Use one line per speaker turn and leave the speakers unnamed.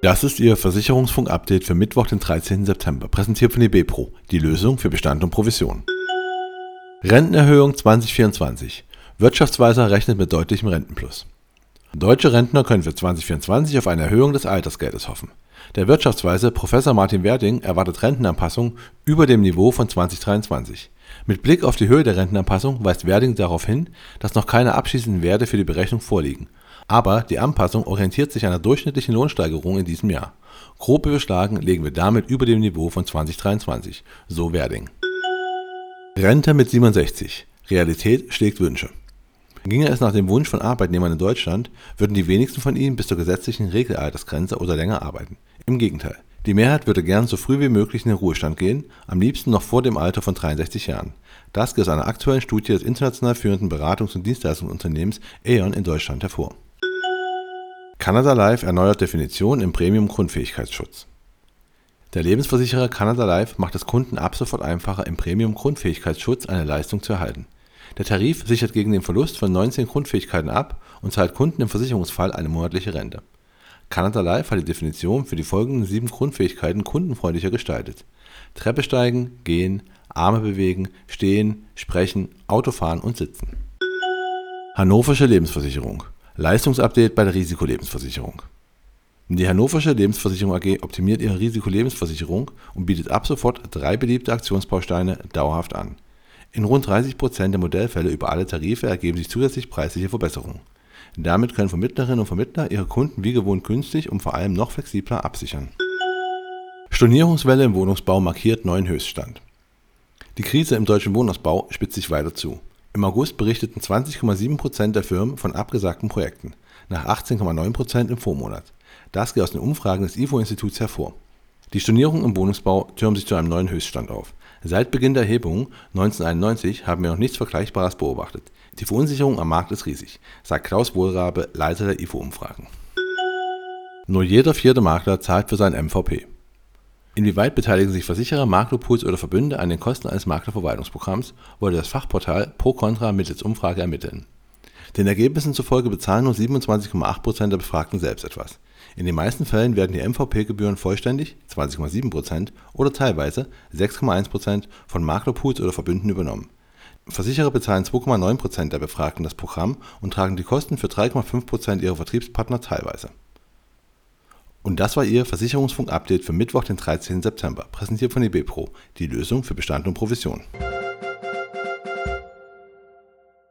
Das ist Ihr Versicherungsfunk-Update für Mittwoch, den 13. September, präsentiert von eBepro, die Lösung für Bestand und Provision. Rentenerhöhung 2024. Wirtschaftsweiser rechnet mit deutlichem Rentenplus. Deutsche Rentner können für 2024 auf eine Erhöhung des Altersgeldes hoffen. Der Wirtschaftsweise Professor Martin Werding erwartet Rentenanpassung über dem Niveau von 2023. Mit Blick auf die Höhe der Rentenanpassung weist Werding darauf hin, dass noch keine abschließenden Werte für die Berechnung vorliegen aber die Anpassung orientiert sich an der durchschnittlichen Lohnsteigerung in diesem Jahr. Grob überschlagen liegen wir damit über dem Niveau von 2023, so Werding. Rente mit 67. Realität schlägt Wünsche. Ginge es nach dem Wunsch von Arbeitnehmern in Deutschland, würden die wenigsten von ihnen bis zur gesetzlichen Regelaltersgrenze oder länger arbeiten. Im Gegenteil, die Mehrheit würde gern so früh wie möglich in den Ruhestand gehen, am liebsten noch vor dem Alter von 63 Jahren. Das geht aus einer aktuellen Studie des international führenden Beratungs- und Dienstleistungsunternehmens Aeon in Deutschland hervor. Canada Life erneuert Definition im Premium-Grundfähigkeitsschutz. Der Lebensversicherer Canada Life macht es Kunden ab sofort einfacher, im Premium-Grundfähigkeitsschutz eine Leistung zu erhalten. Der Tarif sichert gegen den Verlust von 19 Grundfähigkeiten ab und zahlt Kunden im Versicherungsfall eine monatliche Rente. Canada Life hat die Definition für die folgenden sieben Grundfähigkeiten kundenfreundlicher gestaltet. Treppe steigen, gehen, Arme bewegen, stehen, sprechen, Autofahren und sitzen. Hannoversche Lebensversicherung Leistungsupdate bei der Risikolebensversicherung. Die Hannoversche Lebensversicherung AG optimiert ihre Risikolebensversicherung und bietet ab sofort drei beliebte Aktionsbausteine dauerhaft an. In rund 30 Prozent der Modellfälle über alle Tarife ergeben sich zusätzlich preisliche Verbesserungen. Damit können Vermittlerinnen und Vermittler ihre Kunden wie gewohnt günstig und vor allem noch flexibler absichern. Stornierungswelle im Wohnungsbau markiert neuen Höchststand. Die Krise im deutschen Wohnungsbau spitzt sich weiter zu. Im August berichteten 20,7% der Firmen von abgesagten Projekten, nach 18,9% im Vormonat. Das geht aus den Umfragen des IFO-Instituts hervor. Die Stornierungen im Wohnungsbau türmen sich zu einem neuen Höchststand auf. Seit Beginn der Erhebung 1991 haben wir noch nichts Vergleichbares beobachtet. Die Verunsicherung am Markt ist riesig, sagt Klaus Wohlrabe, Leiter der IFO-Umfragen. Nur jeder vierte Makler zahlt für sein MVP. Inwieweit beteiligen sich Versicherer, Maklerpools oder Verbünde an den Kosten eines Maklerverwaltungsprogramms, wollte das Fachportal Pro-Contra mittels Umfrage ermitteln. Den Ergebnissen zufolge bezahlen nur 27,8% der Befragten selbst etwas. In den meisten Fällen werden die MVP-Gebühren vollständig (20,7%) oder teilweise (6,1%) von Maklerpools oder Verbünden übernommen. Versicherer bezahlen 2,9% der Befragten das Programm und tragen die Kosten für 3,5% ihrer Vertriebspartner teilweise und das war Ihr Versicherungsfunk-Update für Mittwoch, den 13. September, präsentiert von eBepro, die Lösung für Bestand und Provision.